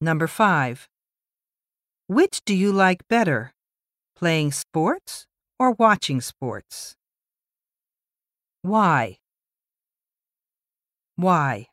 Number 5. Which do you like better, playing sports or watching sports? Why? Why?